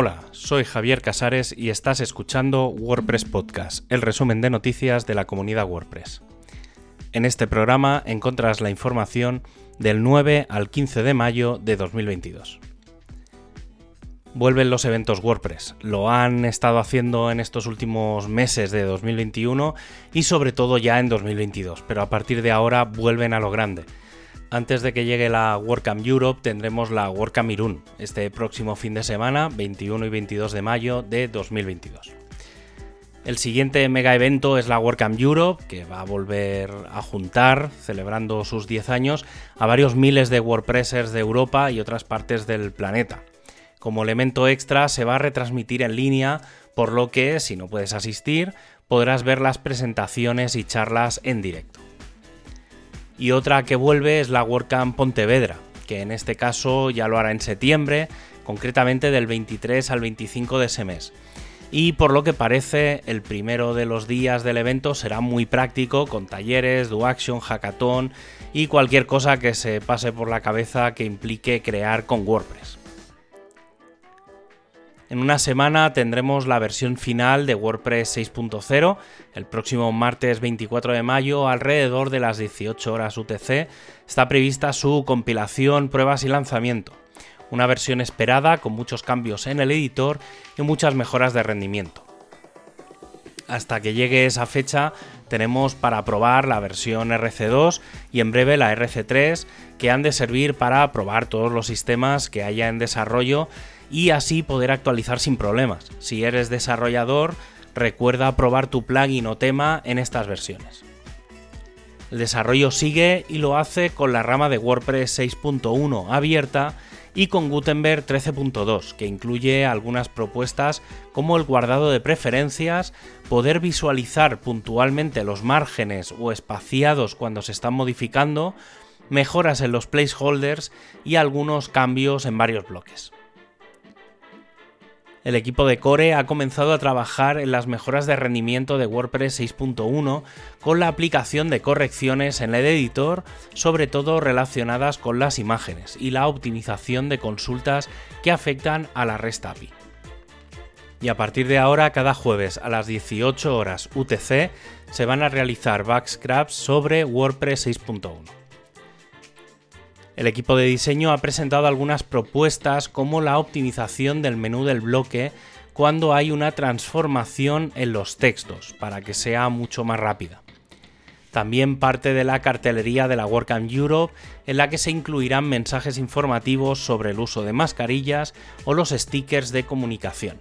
Hola, soy Javier Casares y estás escuchando WordPress Podcast, el resumen de noticias de la comunidad WordPress. En este programa encontrarás la información del 9 al 15 de mayo de 2022. Vuelven los eventos WordPress. Lo han estado haciendo en estos últimos meses de 2021 y sobre todo ya en 2022, pero a partir de ahora vuelven a lo grande antes de que llegue la WordCamp Europe tendremos la WordCamp Irún este próximo fin de semana, 21 y 22 de mayo de 2022. El siguiente mega evento es la WordCamp Europe, que va a volver a juntar, celebrando sus 10 años, a varios miles de WordPressers de Europa y otras partes del planeta. Como elemento extra se va a retransmitir en línea, por lo que, si no puedes asistir, podrás ver las presentaciones y charlas en directo y otra que vuelve es la WordCamp Pontevedra, que en este caso ya lo hará en septiembre, concretamente del 23 al 25 de ese mes. Y por lo que parece, el primero de los días del evento será muy práctico, con talleres, do action, hackathon y cualquier cosa que se pase por la cabeza que implique crear con WordPress. En una semana tendremos la versión final de WordPress 6.0, el próximo martes 24 de mayo, alrededor de las 18 horas UTC, está prevista su compilación, pruebas y lanzamiento. Una versión esperada con muchos cambios en el editor y muchas mejoras de rendimiento. Hasta que llegue esa fecha tenemos para probar la versión RC2 y en breve la RC3 que han de servir para probar todos los sistemas que haya en desarrollo y así poder actualizar sin problemas. Si eres desarrollador, recuerda probar tu plugin o tema en estas versiones. El desarrollo sigue y lo hace con la rama de WordPress 6.1 abierta y con Gutenberg 13.2, que incluye algunas propuestas como el guardado de preferencias, poder visualizar puntualmente los márgenes o espaciados cuando se están modificando, mejoras en los placeholders y algunos cambios en varios bloques el equipo de Core ha comenzado a trabajar en las mejoras de rendimiento de WordPress 6.1 con la aplicación de correcciones en el editor, sobre todo relacionadas con las imágenes, y la optimización de consultas que afectan a la REST API. Y a partir de ahora, cada jueves a las 18 horas UTC, se van a realizar backscraps sobre WordPress 6.1. El equipo de diseño ha presentado algunas propuestas como la optimización del menú del bloque cuando hay una transformación en los textos para que sea mucho más rápida. También parte de la cartelería de la WordCamp Europe en la que se incluirán mensajes informativos sobre el uso de mascarillas o los stickers de comunicación.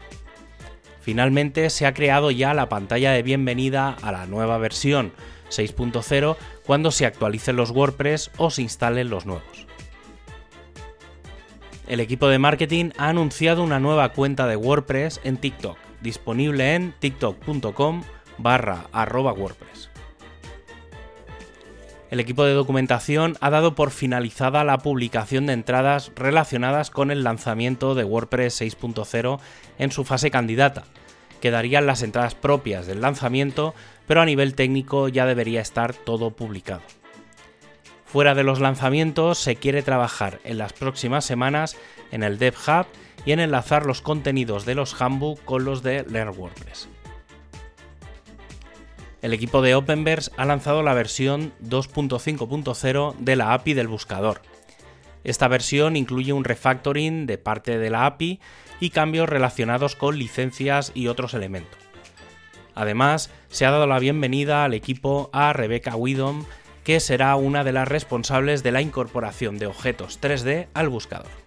Finalmente se ha creado ya la pantalla de bienvenida a la nueva versión 6.0 cuando se actualicen los WordPress o se instalen los nuevos el equipo de marketing ha anunciado una nueva cuenta de WordPress en TikTok, disponible en tiktok.com barra arroba WordPress. El equipo de documentación ha dado por finalizada la publicación de entradas relacionadas con el lanzamiento de WordPress 6.0 en su fase candidata. Quedarían las entradas propias del lanzamiento, pero a nivel técnico ya debería estar todo publicado. Fuera de los lanzamientos, se quiere trabajar en las próximas semanas en el Dev Hub y en enlazar los contenidos de los Handbook con los de Learn WordPress. El equipo de Openverse ha lanzado la versión 2.5.0 de la API del buscador. Esta versión incluye un refactoring de parte de la API y cambios relacionados con licencias y otros elementos. Además, se ha dado la bienvenida al equipo a Rebecca Widom que será una de las responsables de la incorporación de objetos 3D al buscador.